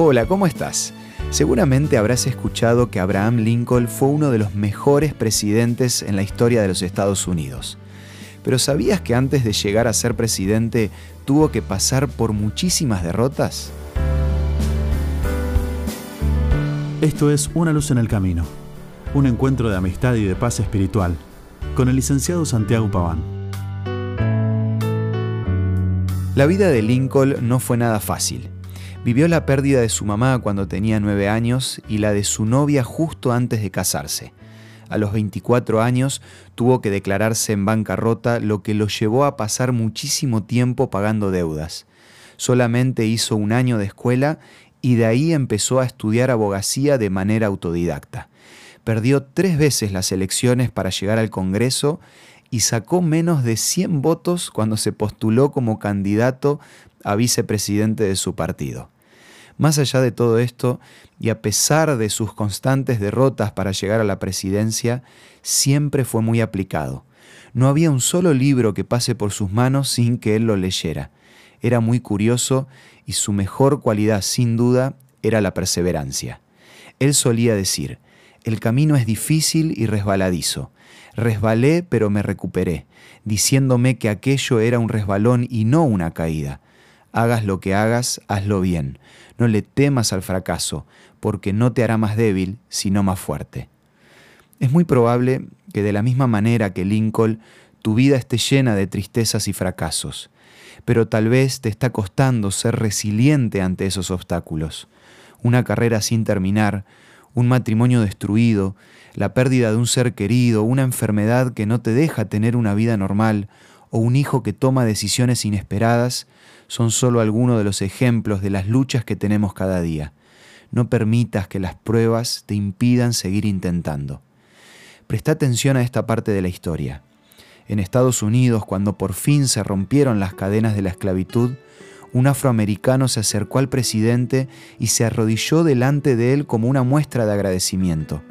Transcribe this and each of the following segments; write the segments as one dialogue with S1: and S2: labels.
S1: Hola, ¿cómo estás? Seguramente habrás escuchado que Abraham Lincoln fue uno de los mejores presidentes en la historia de los Estados Unidos. Pero ¿sabías que antes de llegar a ser presidente tuvo que pasar por muchísimas derrotas?
S2: Esto es Una luz en el camino, un encuentro de amistad y de paz espiritual, con el licenciado Santiago Paván.
S1: La vida de Lincoln no fue nada fácil. Vivió la pérdida de su mamá cuando tenía nueve años y la de su novia justo antes de casarse. A los 24 años tuvo que declararse en bancarrota, lo que lo llevó a pasar muchísimo tiempo pagando deudas. Solamente hizo un año de escuela y de ahí empezó a estudiar abogacía de manera autodidacta. Perdió tres veces las elecciones para llegar al Congreso y sacó menos de 100 votos cuando se postuló como candidato a vicepresidente de su partido. Más allá de todo esto, y a pesar de sus constantes derrotas para llegar a la presidencia, siempre fue muy aplicado. No había un solo libro que pase por sus manos sin que él lo leyera. Era muy curioso y su mejor cualidad, sin duda, era la perseverancia. Él solía decir, el camino es difícil y resbaladizo. Resbalé pero me recuperé, diciéndome que aquello era un resbalón y no una caída. Hagas lo que hagas, hazlo bien. No le temas al fracaso, porque no te hará más débil, sino más fuerte. Es muy probable que de la misma manera que Lincoln, tu vida esté llena de tristezas y fracasos, pero tal vez te está costando ser resiliente ante esos obstáculos. Una carrera sin terminar, un matrimonio destruido, la pérdida de un ser querido, una enfermedad que no te deja tener una vida normal, o un hijo que toma decisiones inesperadas, son solo algunos de los ejemplos de las luchas que tenemos cada día. No permitas que las pruebas te impidan seguir intentando. Presta atención a esta parte de la historia. En Estados Unidos, cuando por fin se rompieron las cadenas de la esclavitud, un afroamericano se acercó al presidente y se arrodilló delante de él como una muestra de agradecimiento.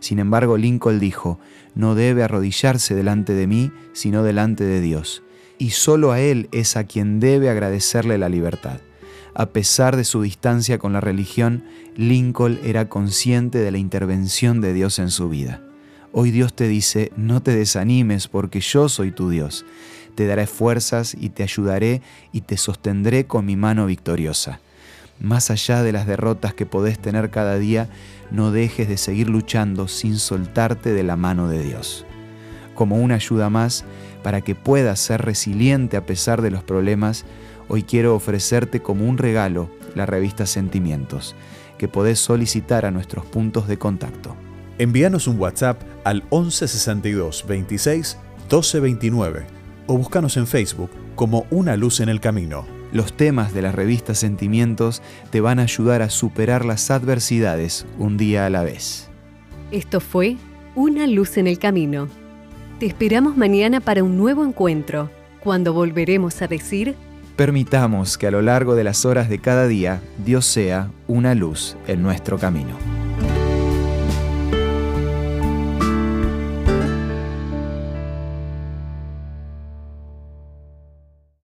S1: Sin embargo, Lincoln dijo, no debe arrodillarse delante de mí, sino delante de Dios y solo a Él es a quien debe agradecerle la libertad. A pesar de su distancia con la religión, Lincoln era consciente de la intervención de Dios en su vida. Hoy Dios te dice, no te desanimes porque yo soy tu Dios. Te daré fuerzas y te ayudaré y te sostendré con mi mano victoriosa. Más allá de las derrotas que podés tener cada día, no dejes de seguir luchando sin soltarte de la mano de Dios. Como una ayuda más, para que puedas ser resiliente a pesar de los problemas, hoy quiero ofrecerte como un regalo la revista Sentimientos, que podés solicitar a nuestros puntos de contacto.
S2: Envíanos un WhatsApp al 1162 26 1229 o búscanos en Facebook como Una Luz en el Camino.
S1: Los temas de la revista Sentimientos te van a ayudar a superar las adversidades un día a la vez.
S3: Esto fue Una Luz en el Camino te esperamos mañana para un nuevo encuentro, cuando volveremos a decir...
S1: Permitamos que a lo largo de las horas de cada día Dios sea una luz en nuestro camino.